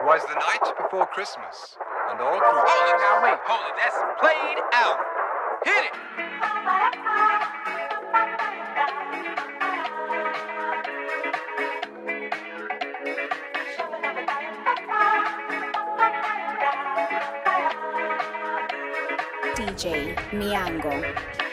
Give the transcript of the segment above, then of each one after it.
'Twas the night before Christmas, and all through. Hold it now, wait, hold it. That's played out. Hit it. DJ Miango.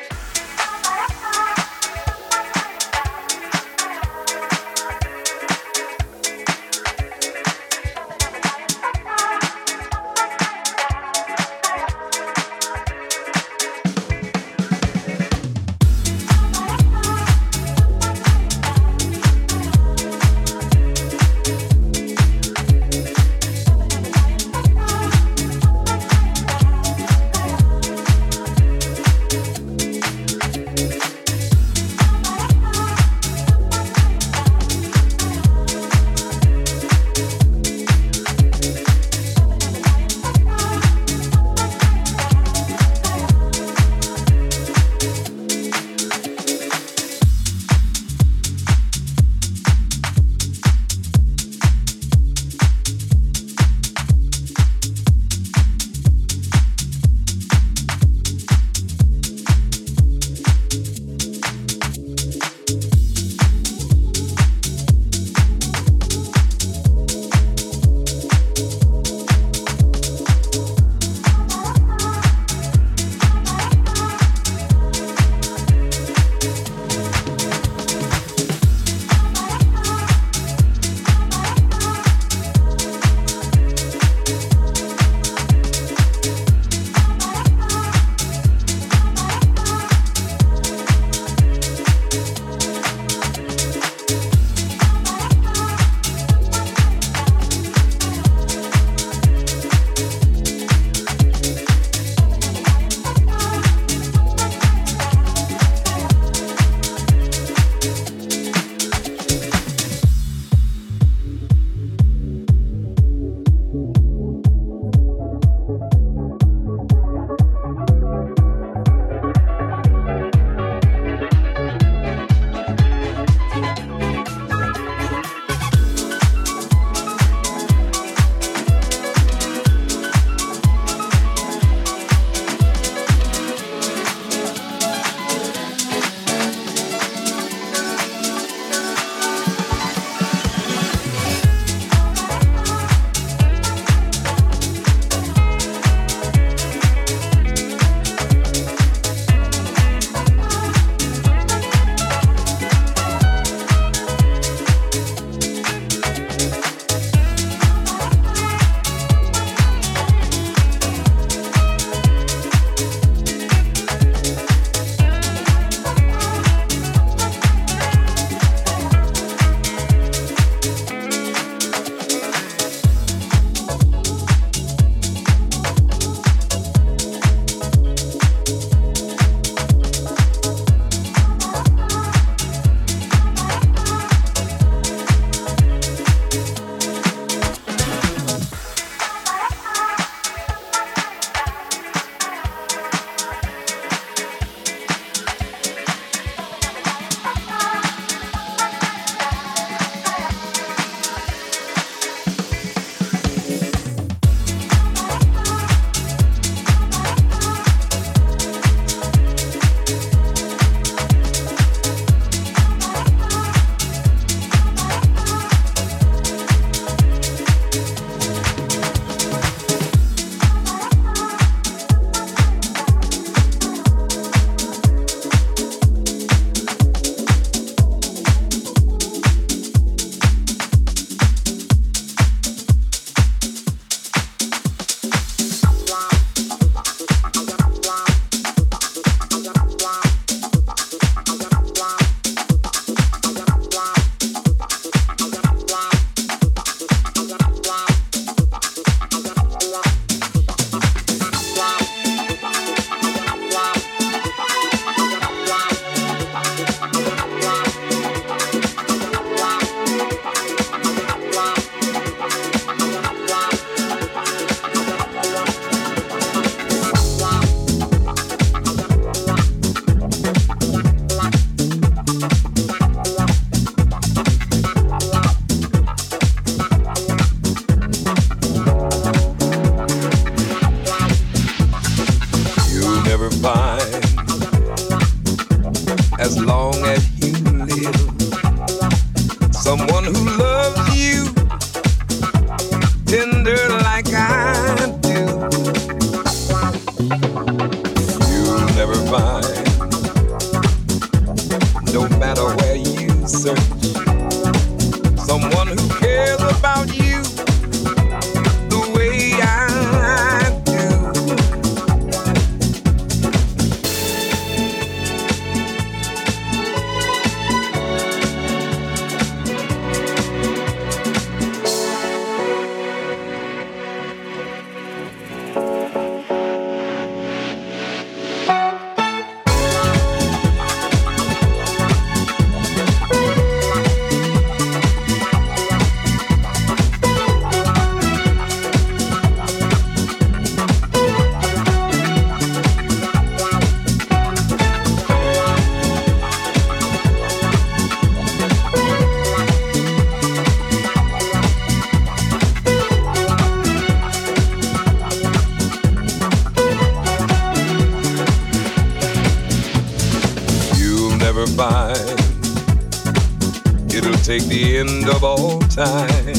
Take the end of all time.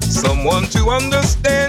Someone to understand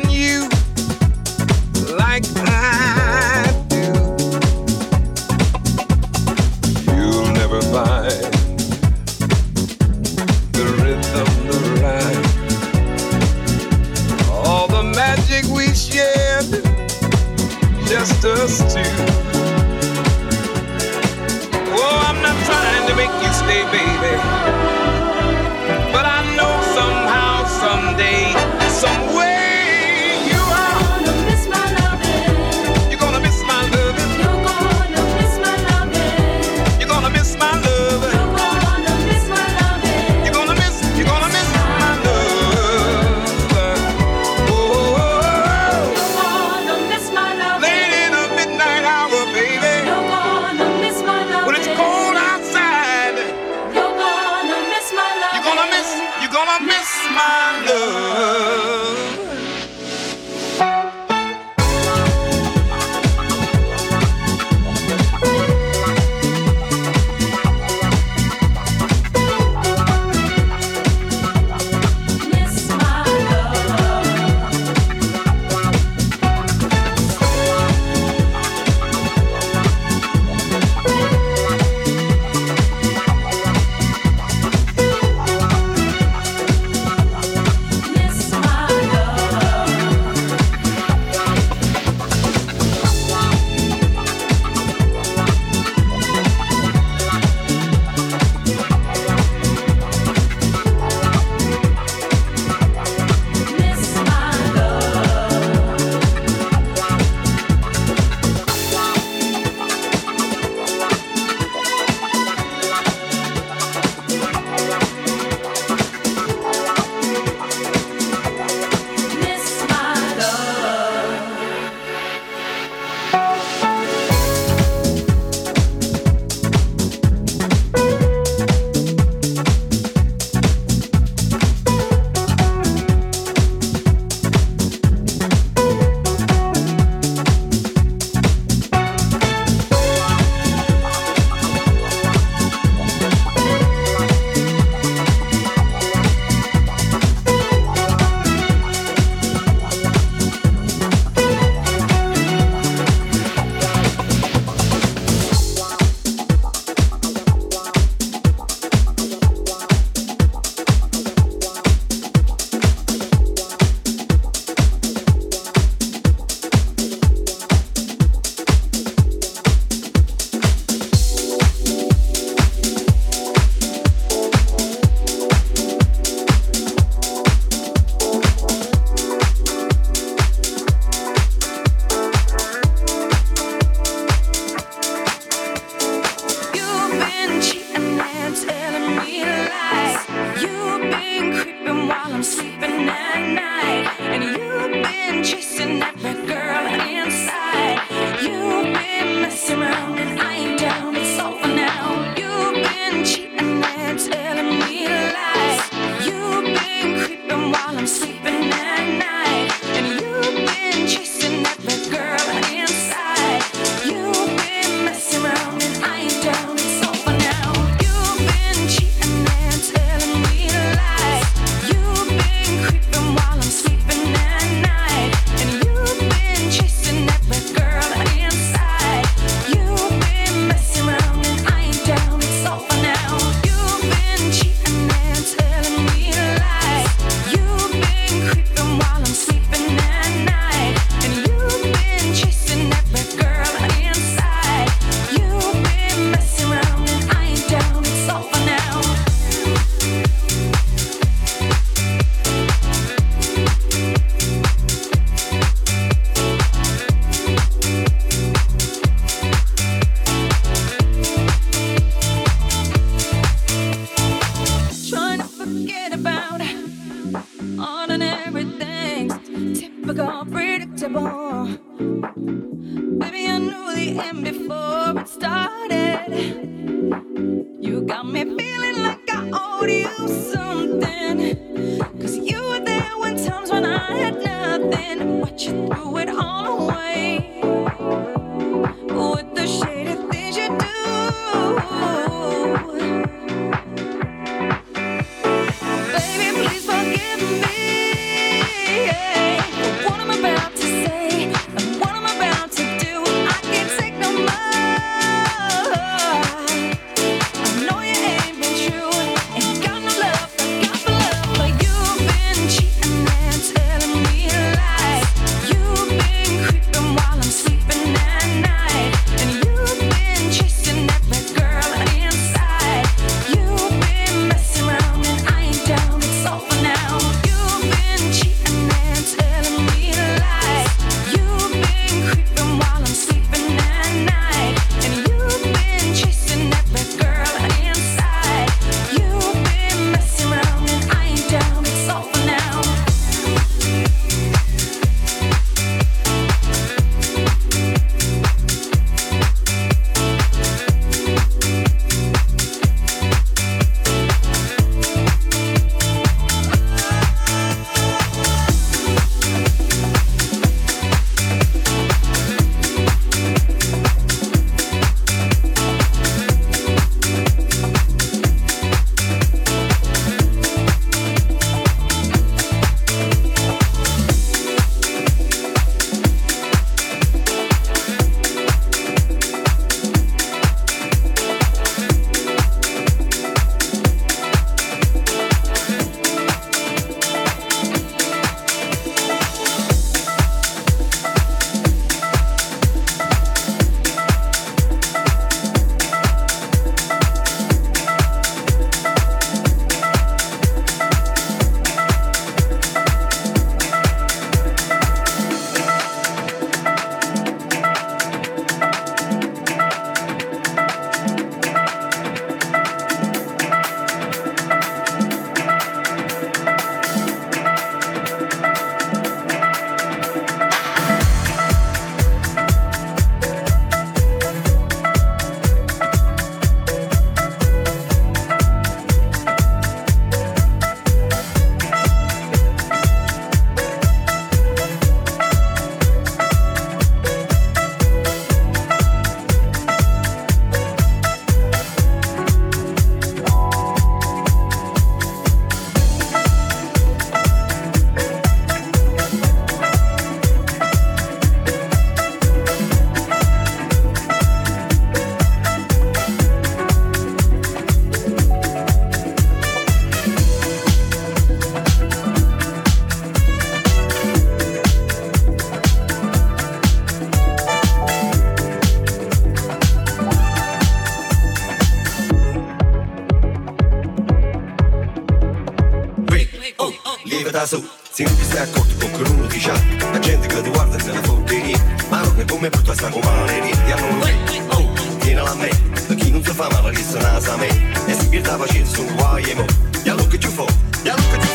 Se non ti sei accorto con quello uno ti c'ha La gente che ti guarda se la fonteria Ma non è come brutta sta comaneria Ti hanno oh, tienala a me. Per chi non si fa male che se nasa a me. E se mi la pazienza sono guai e mo. All'unico che ci fa, forti, gli allocchi più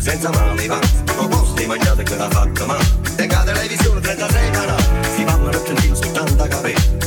senza male va. Proposte mangiate che la facca ma. Te cade la visione 36 canali Si fa ma non c'è 70 capelli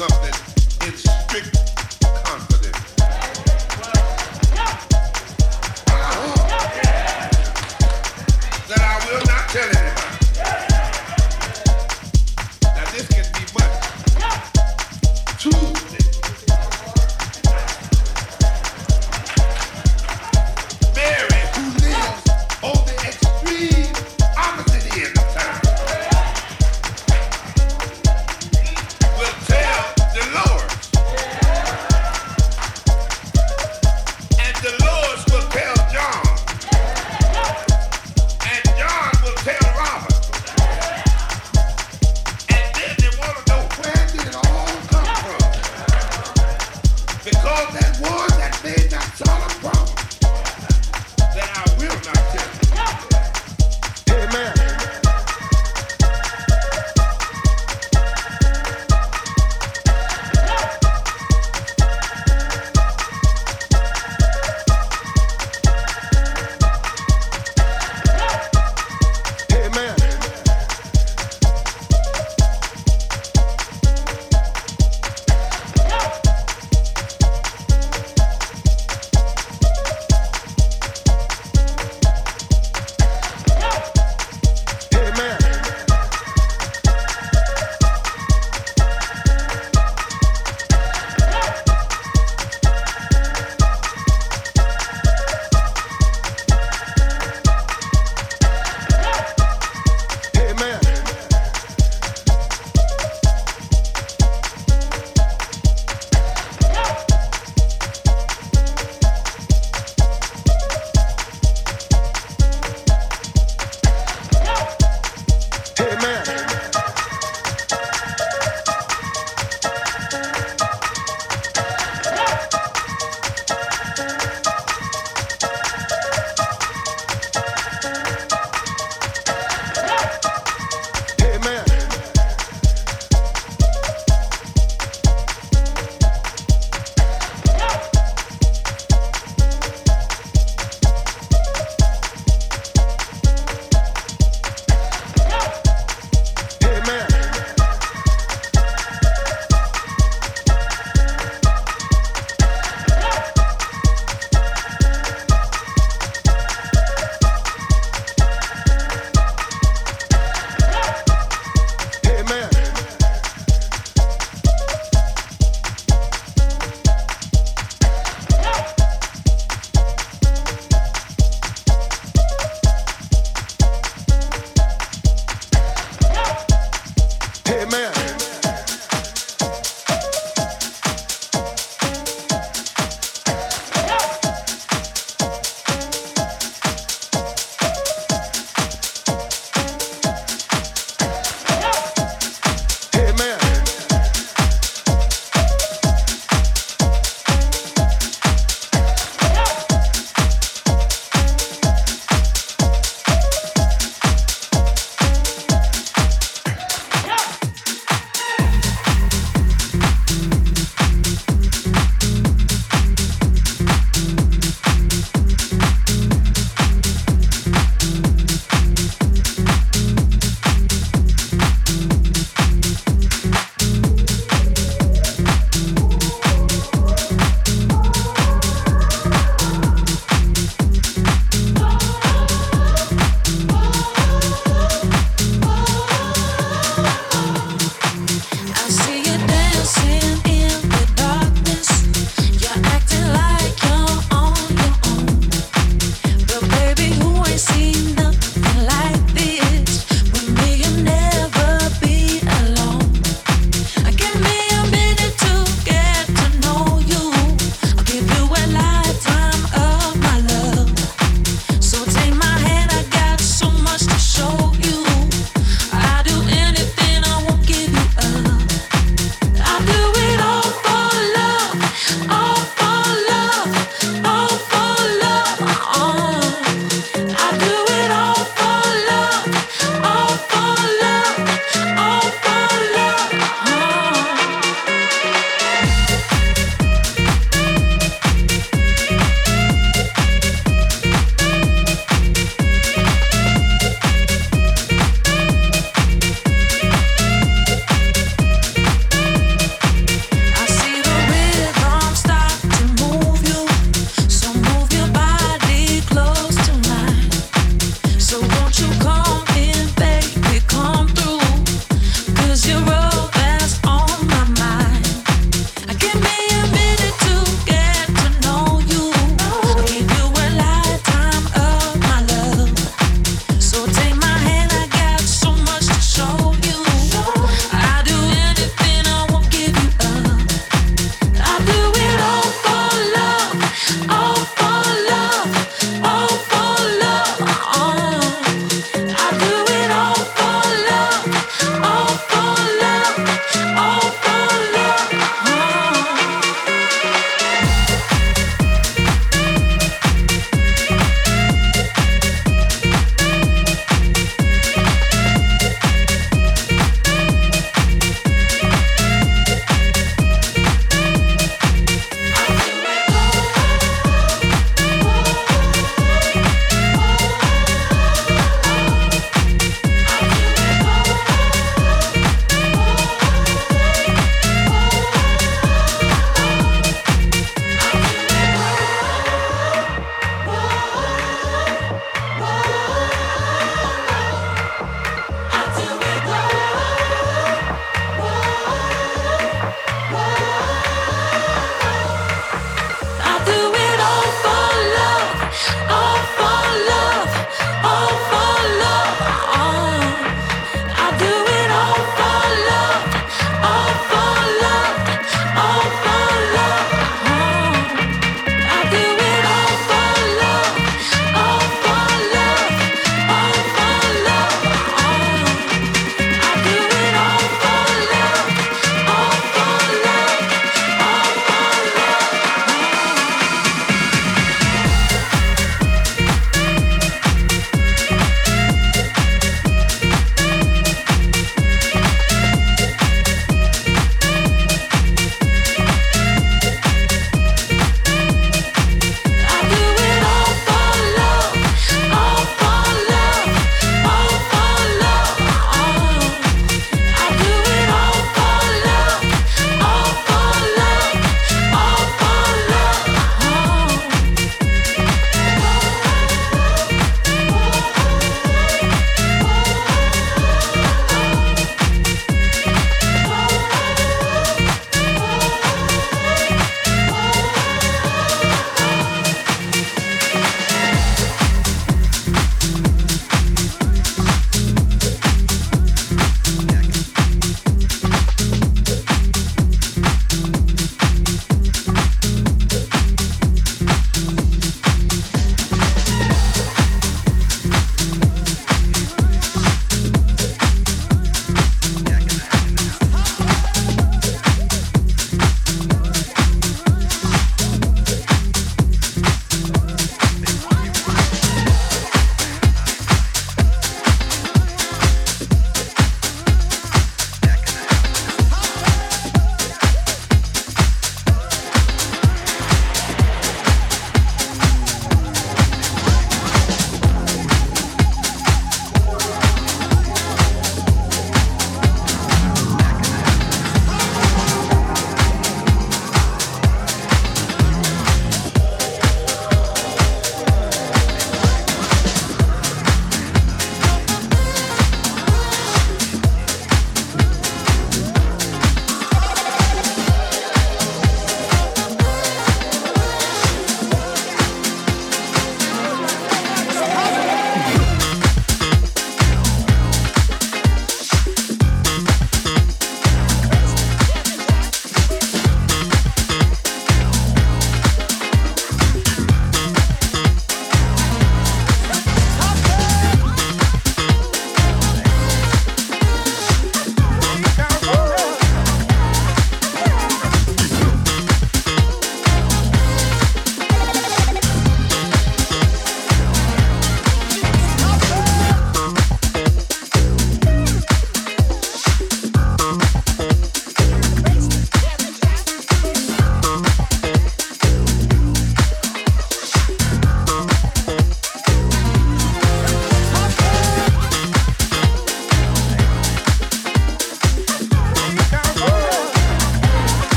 something.